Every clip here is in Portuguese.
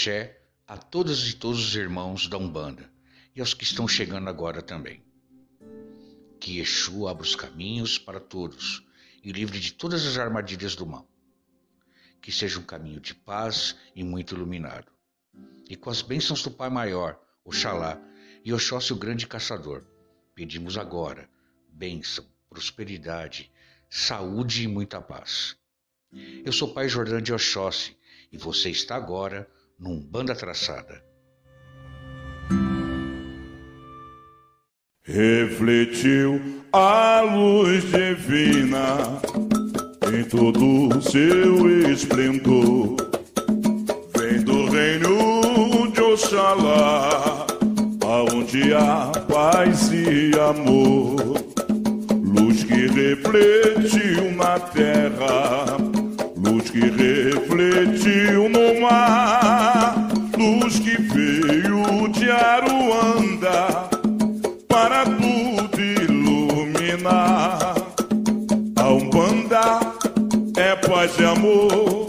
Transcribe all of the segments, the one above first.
axé a todas e todos os irmãos da Umbanda e aos que estão chegando agora também. Que Exu abra os caminhos para todos e livre de todas as armadilhas do mal. Que seja um caminho de paz e muito iluminado. E com as bênçãos do Pai Maior, Oxalá e Oxóssi o Grande Caçador, pedimos agora bênção, prosperidade, saúde e muita paz. Eu sou Pai Jordão de Oxóssi e você está agora num Banda Traçada. Refletiu a luz divina em todo o seu esplendor. Vem do reino de Oxalá, aonde há paz e amor. Luz que refletiu na terra, luz que refletiu no mar, luz que veio de Aruanda para tudo iluminar. A Umbanda é paz e amor,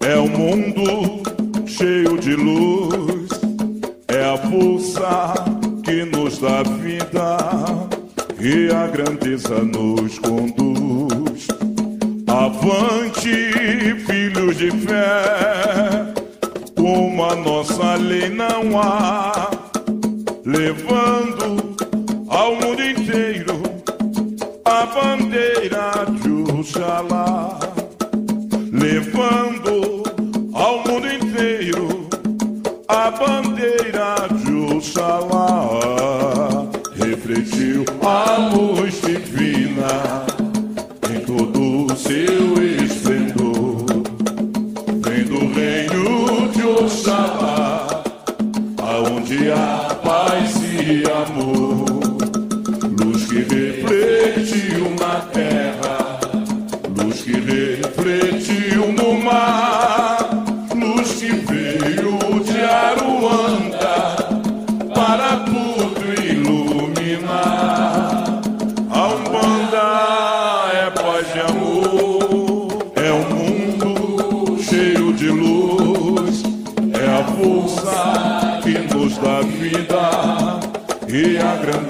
é um mundo cheio de luz, é a força que nos dá vida e a grandeza nos conduz. Avante, filhos de fé, nossa lei não há, levando ao mundo inteiro a bandeira de Oxalá, levando ao mundo inteiro a bandeira de Oxalá, refletiu a luz divina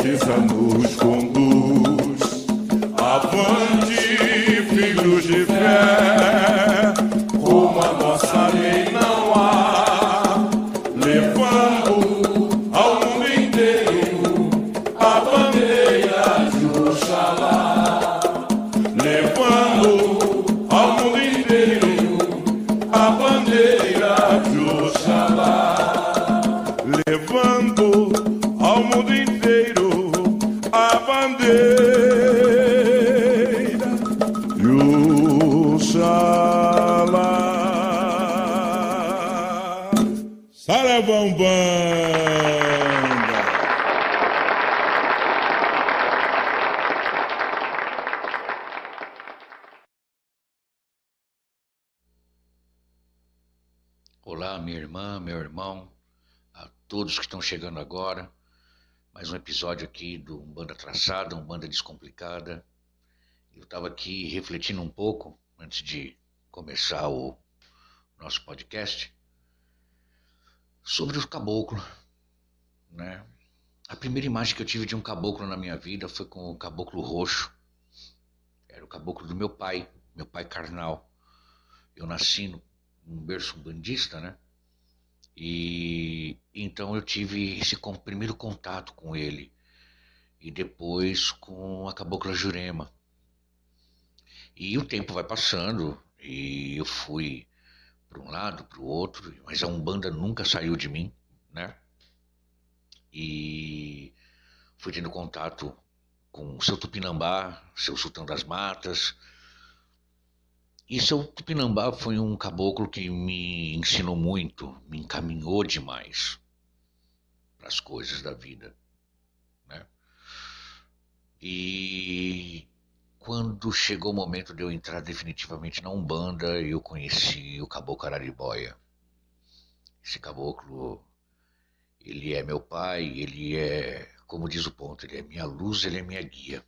a grandeza Olá, minha irmã, meu irmão, a todos que estão chegando agora. Mais um episódio aqui do Banda Traçada, um Banda Descomplicada. Eu estava aqui refletindo um pouco antes de começar o nosso podcast sobre o caboclo, né? A primeira imagem que eu tive de um caboclo na minha vida foi com o caboclo roxo. Era o caboclo do meu pai, meu pai carnal. Eu nasci no um berço bandista, né? E então eu tive esse primeiro contato com ele e depois com a cabocla Jurema. E o tempo vai passando e eu fui para um lado, para o outro, mas a Umbanda nunca saiu de mim, né? E fui tendo contato com o seu Tupinambá, seu Sultão das Matas, e seu Tupinambá foi um caboclo que me ensinou muito, me encaminhou demais para as coisas da vida, né? E quando chegou o momento de eu entrar definitivamente na Umbanda, eu conheci o caboclo Araribóia. Esse caboclo, ele é meu pai, ele é, como diz o ponto, ele é minha luz, ele é minha guia.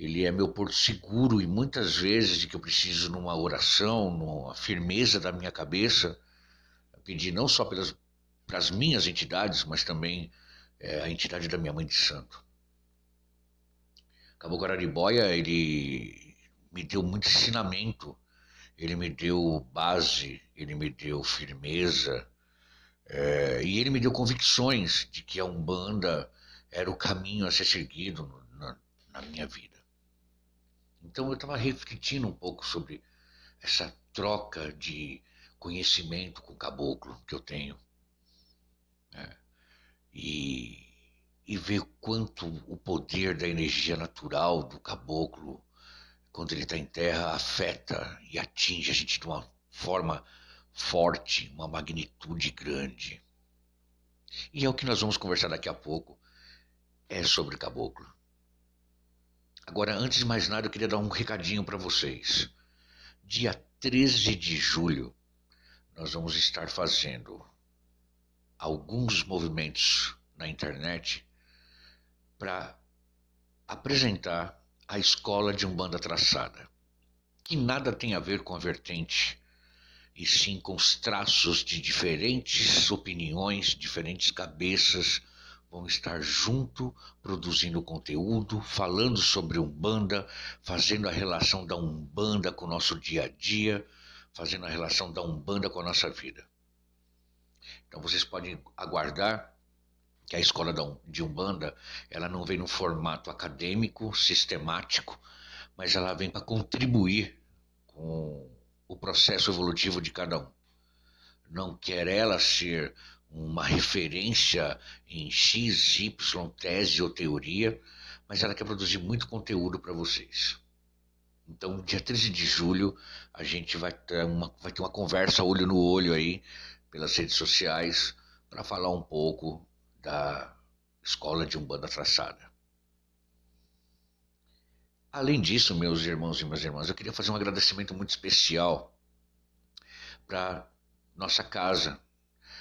Ele é meu porto seguro e muitas vezes que eu preciso numa oração, numa firmeza da minha cabeça, pedir não só pelas para as minhas entidades, mas também é, a entidade da minha mãe de santo. Caboclo Araribóia, ele me deu muito ensinamento, ele me deu base, ele me deu firmeza, é, e ele me deu convicções de que a Umbanda era o caminho a ser seguido na, na minha vida. Então eu estava refletindo um pouco sobre essa troca de conhecimento com o caboclo que eu tenho. Né? E, e ver quanto o poder da energia natural do caboclo, quando ele está em terra, afeta e atinge a gente de uma forma forte, uma magnitude grande. E é o que nós vamos conversar daqui a pouco, é sobre caboclo. Agora, antes de mais nada, eu queria dar um recadinho para vocês. Dia 13 de julho, nós vamos estar fazendo alguns movimentos na internet para apresentar a escola de Umbanda traçada, que nada tem a ver com a vertente, e sim com os traços de diferentes opiniões, diferentes cabeças vão estar junto, produzindo conteúdo, falando sobre Umbanda, fazendo a relação da Umbanda com o nosso dia a dia, fazendo a relação da Umbanda com a nossa vida. Então vocês podem aguardar que a escola de Umbanda, ela não vem no formato acadêmico, sistemático, mas ela vem para contribuir com o processo evolutivo de cada um. Não quer ela ser uma referência em X, Y, tese ou teoria, mas ela quer produzir muito conteúdo para vocês. Então, dia 13 de julho, a gente vai ter uma, vai ter uma conversa olho no olho aí pelas redes sociais para falar um pouco da escola de Umbanda traçada. Além disso, meus irmãos e minhas irmãs, eu queria fazer um agradecimento muito especial para nossa casa,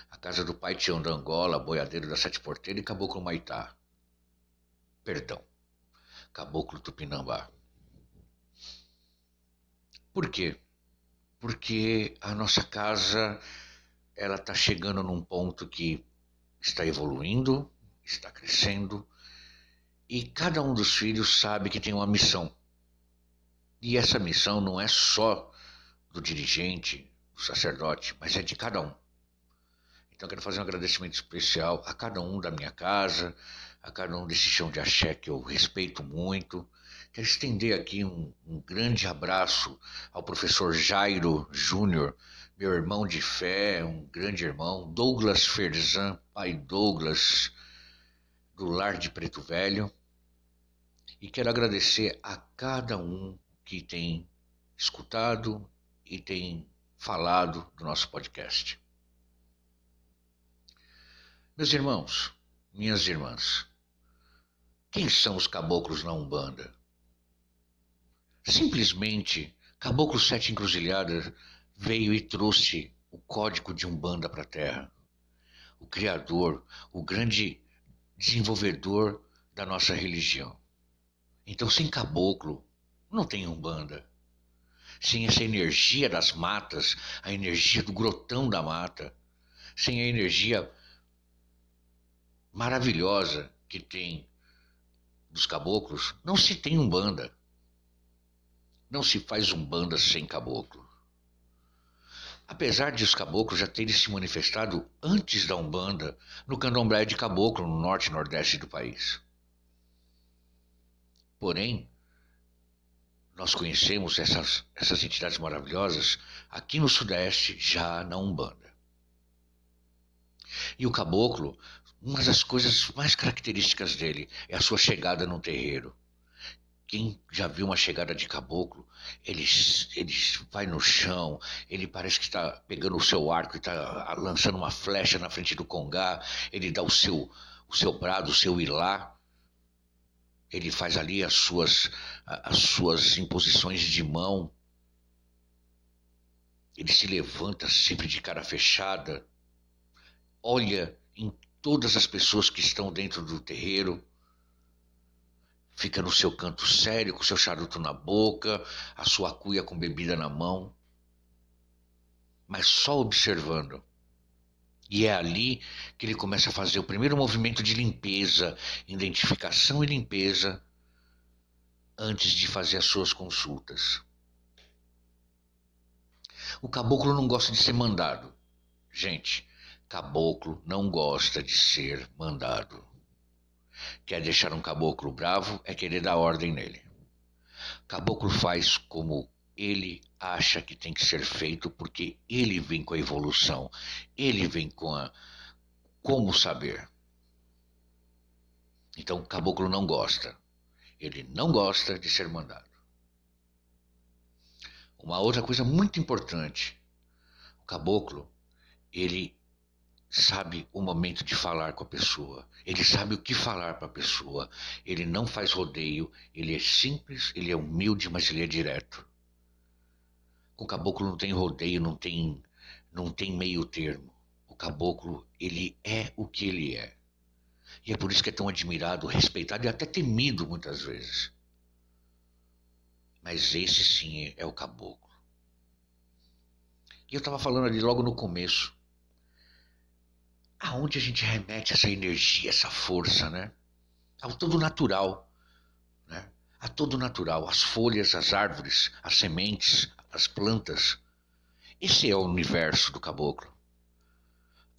a casa do Pai Tião da Angola, boiadeiro da Sete Porteiras e Caboclo Maitá. Perdão, Caboclo Tupinambá. Por quê? Porque a nossa casa ela está chegando num ponto que está evoluindo, está crescendo, e cada um dos filhos sabe que tem uma missão. E essa missão não é só do dirigente, do sacerdote, mas é de cada um. Então quero fazer um agradecimento especial a cada um da minha casa, a cada um desse chão de axé que eu respeito muito. Quero estender aqui um, um grande abraço ao professor Jairo Júnior, meu irmão de fé, um grande irmão, Douglas Ferzan, pai Douglas, do Lar de Preto Velho. E quero agradecer a cada um que tem escutado e tem falado do nosso podcast. Meus irmãos, minhas irmãs, quem são os caboclos na Umbanda? Simplesmente, Caboclo Sete Encruzilhadas veio e trouxe o código de Umbanda para a Terra. O Criador, o grande desenvolvedor da nossa religião. Então, sem caboclo, não tem Umbanda. Sem essa energia das matas, a energia do grotão da mata, sem a energia maravilhosa que tem dos caboclos, não se tem Umbanda. Não se faz Umbanda sem caboclo. Apesar de os caboclos já terem se manifestado antes da Umbanda no candomblé de caboclo no norte e nordeste do país. Porém, nós conhecemos essas, essas entidades maravilhosas aqui no sudeste já na Umbanda. E o caboclo, uma das coisas mais características dele é a sua chegada no terreiro. Quem já viu uma chegada de caboclo, ele, ele vai no chão, ele parece que está pegando o seu arco e está lançando uma flecha na frente do congá, ele dá o seu, o seu brado, o seu ilá, ele faz ali as suas, as suas imposições de mão, ele se levanta sempre de cara fechada, olha em todas as pessoas que estão dentro do terreiro, fica no seu canto sério, com seu charuto na boca, a sua cuia com bebida na mão, mas só observando. E é ali que ele começa a fazer o primeiro movimento de limpeza, identificação e limpeza, antes de fazer as suas consultas. O caboclo não gosta de ser mandado. Gente, caboclo não gosta de ser mandado. Quer deixar um caboclo bravo é querer dar ordem nele. Caboclo faz como ele acha que tem que ser feito porque ele vem com a evolução, ele vem com a como saber. Então, o caboclo não gosta. Ele não gosta de ser mandado. Uma outra coisa muito importante, o caboclo, ele sabe o momento de falar com a pessoa, ele sabe o que falar para a pessoa, ele não faz rodeio, ele é simples, ele é humilde, mas ele é direto. Com o caboclo não tem rodeio, não tem, não tem meio termo. O caboclo, ele é o que ele é. E é por isso que é tão admirado, respeitado e até temido muitas vezes. Mas esse sim é o caboclo. E eu estava falando ali logo no começo. Aonde a gente remete essa energia, essa força, né? Ao todo natural, né? A todo natural, as folhas, as árvores, as sementes, as plantas. Esse é o universo do caboclo.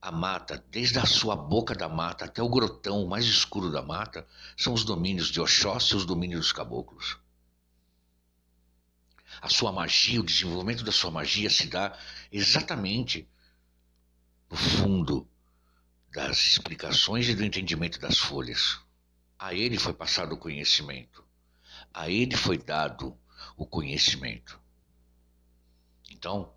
A mata, desde a sua boca da mata até o grotão mais escuro da mata, são os domínios de Oxóssi e os domínios dos caboclos. A sua magia, o desenvolvimento da sua magia se dá exatamente no fundo das explicações e do entendimento das folhas. A ele foi passado o conhecimento. A ele foi dado o conhecimento. Então,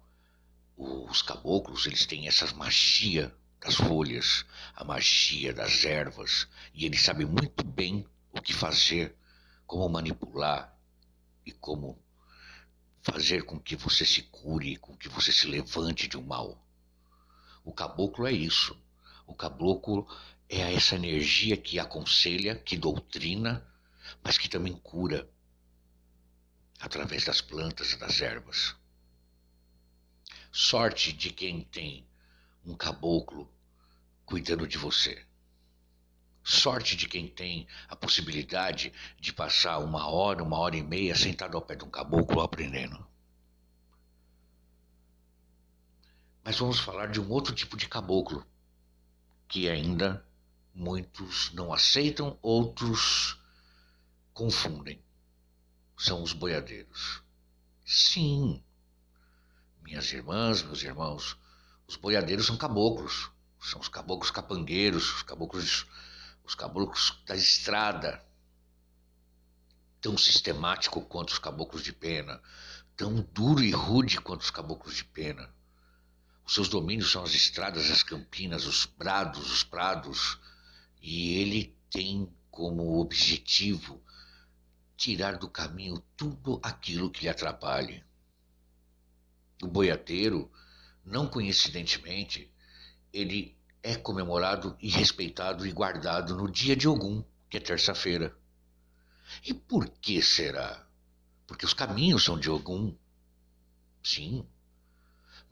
os caboclos, eles têm essa magia das folhas, a magia das ervas, e eles sabem muito bem o que fazer, como manipular e como fazer com que você se cure, com que você se levante de um mal. O caboclo é isso. O caboclo é essa energia que aconselha, que doutrina, mas que também cura através das plantas e das ervas. Sorte de quem tem um caboclo cuidando de você. Sorte de quem tem a possibilidade de passar uma hora, uma hora e meia sentado ao pé de um caboclo aprendendo. Mas vamos falar de um outro tipo de caboclo que ainda muitos não aceitam, outros confundem. São os boiadeiros. Sim, minhas irmãs, meus irmãos, os boiadeiros são caboclos, são os caboclos capangueiros, os caboclos, os caboclos da estrada, tão sistemático quanto os caboclos de pena, tão duro e rude quanto os caboclos de pena. Os seus domínios são as estradas, as campinas, os prados, os prados, e ele tem como objetivo tirar do caminho tudo aquilo que lhe atrapalhe o boiadeiro, não coincidentemente, ele é comemorado e respeitado e guardado no dia de Ogum, que é terça-feira. E por que será? Porque os caminhos são de Ogum. Sim,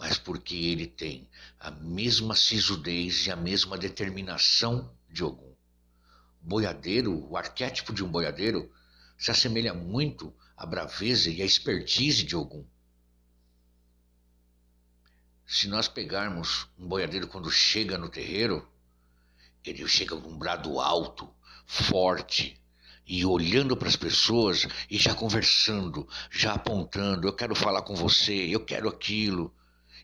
mas porque ele tem a mesma sisudez e a mesma determinação de Ogum. Boiadeiro, o arquétipo de um boiadeiro, se assemelha muito à braveza e à expertise de Ogum. Se nós pegarmos um boiadeiro quando chega no terreiro, ele chega com um brado alto, forte, e olhando para as pessoas e já conversando, já apontando: eu quero falar com você, eu quero aquilo.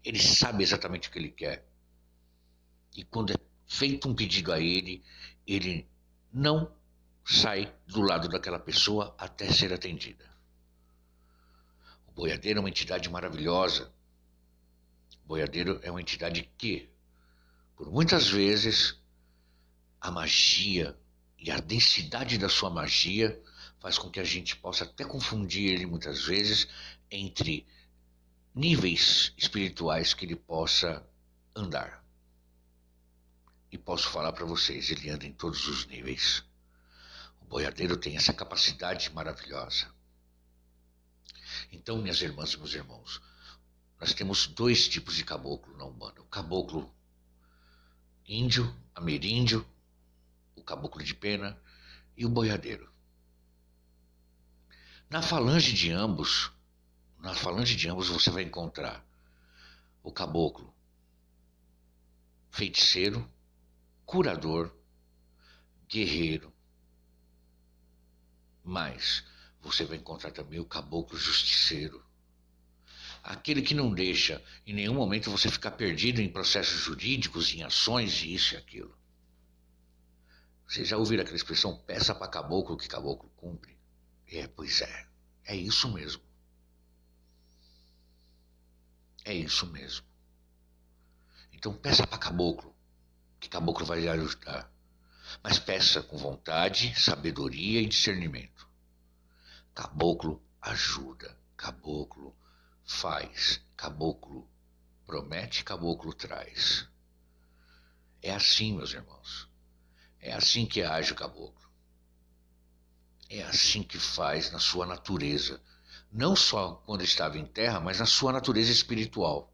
Ele sabe exatamente o que ele quer. E quando é feito um pedido a ele, ele não sai do lado daquela pessoa até ser atendida. O boiadeiro é uma entidade maravilhosa boiadeiro é uma entidade que, por muitas vezes, a magia e a densidade da sua magia faz com que a gente possa até confundir ele muitas vezes entre níveis espirituais que ele possa andar. E posso falar para vocês, ele anda em todos os níveis. O boiadeiro tem essa capacidade maravilhosa. Então, minhas irmãs e meus irmãos, nós temos dois tipos de caboclo na Umbanda. O caboclo índio, ameríndio, o caboclo de pena e o boiadeiro. Na falange de ambos, na falange de ambos você vai encontrar o caboclo, feiticeiro, curador, guerreiro. Mas você vai encontrar também o caboclo justiceiro. Aquele que não deixa em nenhum momento você ficar perdido em processos jurídicos, em ações e isso e aquilo. Vocês já ouviram aquela expressão peça para caboclo que caboclo cumpre? É, pois é. É isso mesmo. É isso mesmo. Então peça para caboclo, que caboclo vai lhe ajudar. Mas peça com vontade, sabedoria e discernimento. Caboclo ajuda, caboclo faz, caboclo promete, caboclo traz. É assim, meus irmãos. É assim que age o caboclo. É assim que faz na sua natureza, não só quando estava em terra, mas na sua natureza espiritual.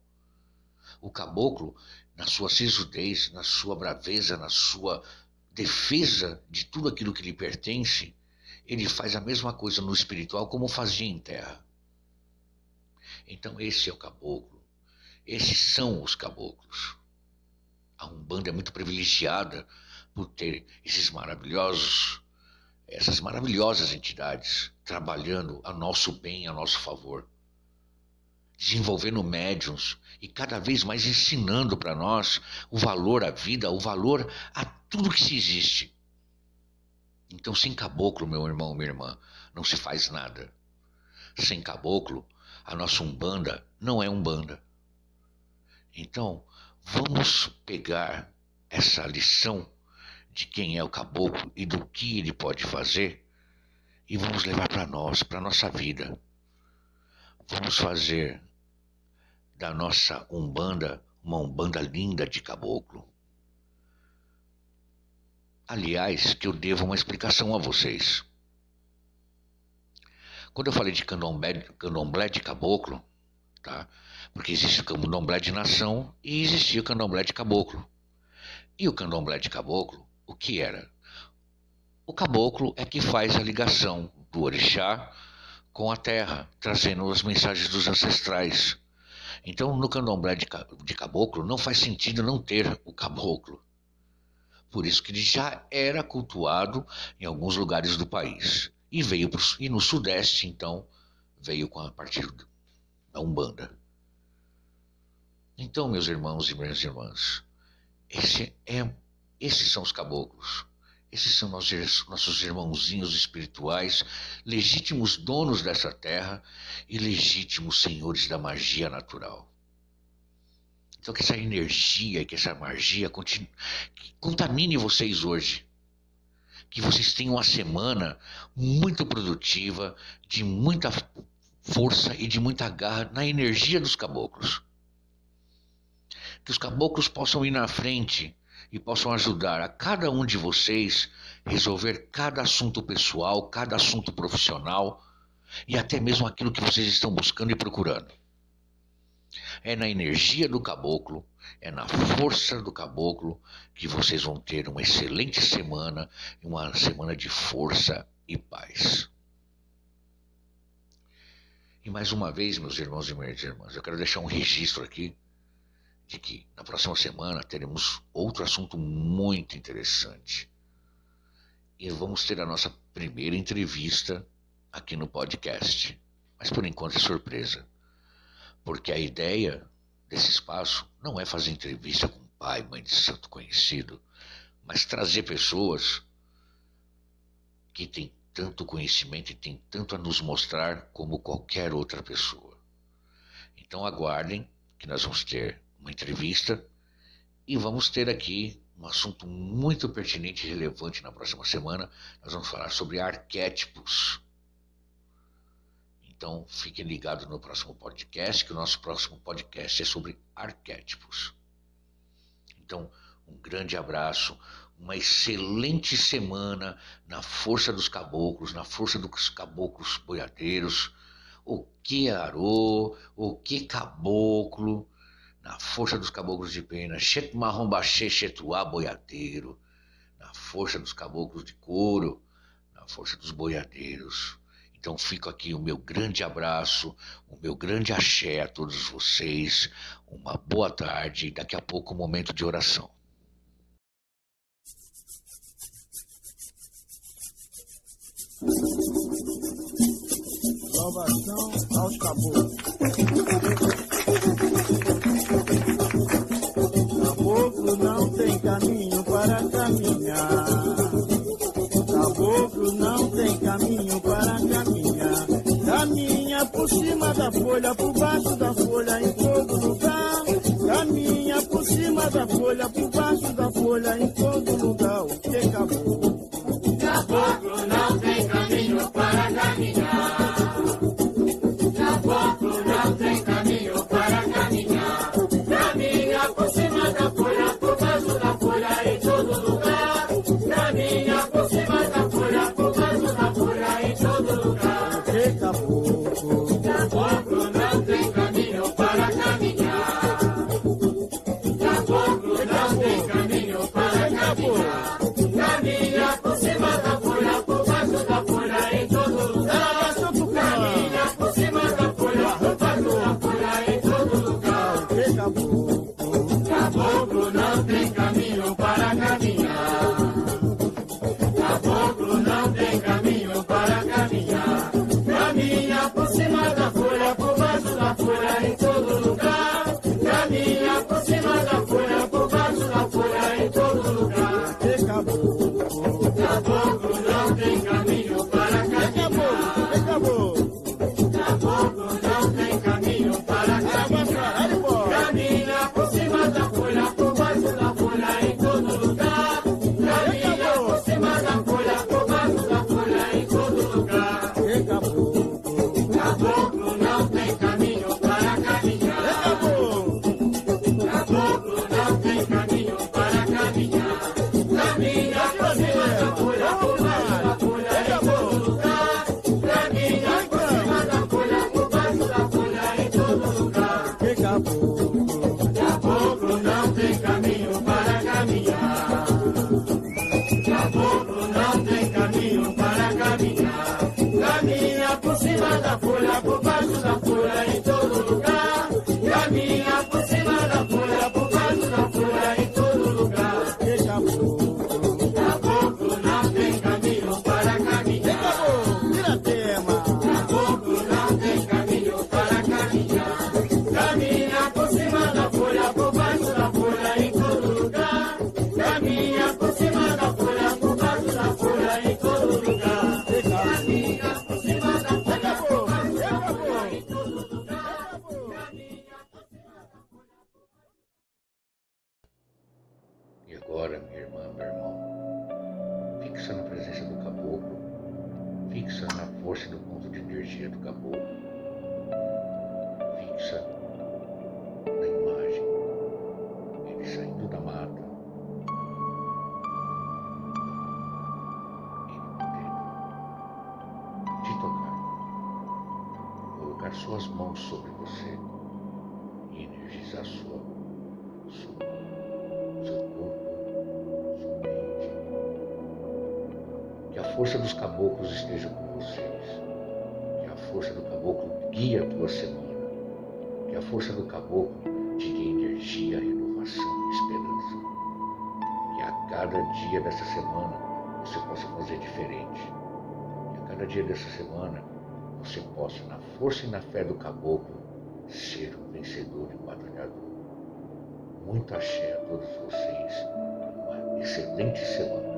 O caboclo, na sua sisudez, na sua braveza, na sua defesa de tudo aquilo que lhe pertence, ele faz a mesma coisa no espiritual como fazia em terra. Então esse é o caboclo. Esses são os caboclos. A Umbanda é muito privilegiada por ter esses maravilhosos, essas maravilhosas entidades trabalhando a nosso bem, a nosso favor, desenvolvendo médiums e cada vez mais ensinando para nós o valor à vida, o valor a tudo que se existe. Então, sem caboclo, meu irmão, minha irmã, não se faz nada. Sem caboclo, a nossa Umbanda não é Umbanda. Então, vamos pegar essa lição de quem é o caboclo e do que ele pode fazer e vamos levar para nós, para nossa vida. Vamos fazer da nossa Umbanda uma Umbanda linda de caboclo. Aliás, que eu devo uma explicação a vocês. Quando eu falei de candomblé, candomblé de caboclo, tá? Porque existe o candomblé de nação e existia o candomblé de caboclo. E o candomblé de caboclo o que era? O caboclo é que faz a ligação do orixá com a terra, trazendo as mensagens dos ancestrais. Então, no candomblé de, caboclo, não faz sentido não ter o caboclo. Por isso que ele já era cultuado em alguns lugares do país. E veio pro, e no sudeste, então, veio com a partir da Umbanda. Então, meus irmãos e minhas irmãs, esse é esses são os caboclos. Esses são nossos, irmãozinhos espirituais, legítimos donos dessa terra e legítimos senhores da magia natural. Então, que essa energia, que essa magia continue, que contamine vocês hoje. Que vocês tenham uma semana muito produtiva, de muita força e de muita garra na energia dos caboclos. Que os caboclos possam ir na frente e possam ajudar a cada um de vocês resolver cada assunto pessoal, cada assunto profissional e até mesmo aquilo que vocês estão buscando e procurando. É na energia do caboclo, é na força do caboclo que vocês vão ter uma excelente semana, uma semana de força e paz. E mais uma vez, meus irmãos e minhas irmãs, eu quero deixar um registro aqui de que na próxima semana teremos outro assunto muito interessante. E vamos ter a nossa primeira entrevista aqui no podcast. Mas por enquanto é surpresa. Porque a ideia desse espaço não é fazer entrevista com pai, mãe de santo conhecido, mas trazer pessoas que têm tanto conhecimento e têm tanto a nos mostrar como qualquer outra pessoa. Então aguardem que nós vamos ter uma entrevista e vamos ter aqui um assunto muito pertinente e relevante na próxima semana. Nós vamos falar sobre arquétipos. Então, fiquem ligados no próximo podcast, que o nosso próximo podcast é sobre arquétipos. Então, um grande abraço, uma excelente semana na força dos caboclos, na força dos caboclos boiadeiros. O que arô, o que caboclo, na força dos caboclos de pena, chet marrom baixê, Chetuá, boiadeiro, na força dos caboclos de couro, na força dos boiadeiros. Então fico aqui o meu grande abraço, o meu grande axé a todos vocês, uma boa tarde e daqui a pouco um momento de oração. Salvação aos caboclos. caminho. as suas mãos sobre você e energizar sua, sua, seu corpo, sua mente. Que a força dos caboclos esteja com vocês. Que a força do caboclo guie a tua semana. Que a força do caboclo te dê energia, renovação esperança. Que a cada dia dessa semana você possa fazer diferente. Que a cada dia dessa semana você possa, na força e na fé do caboclo, ser um vencedor e um batalhador. Muito axé a todos vocês. Uma excelente semana.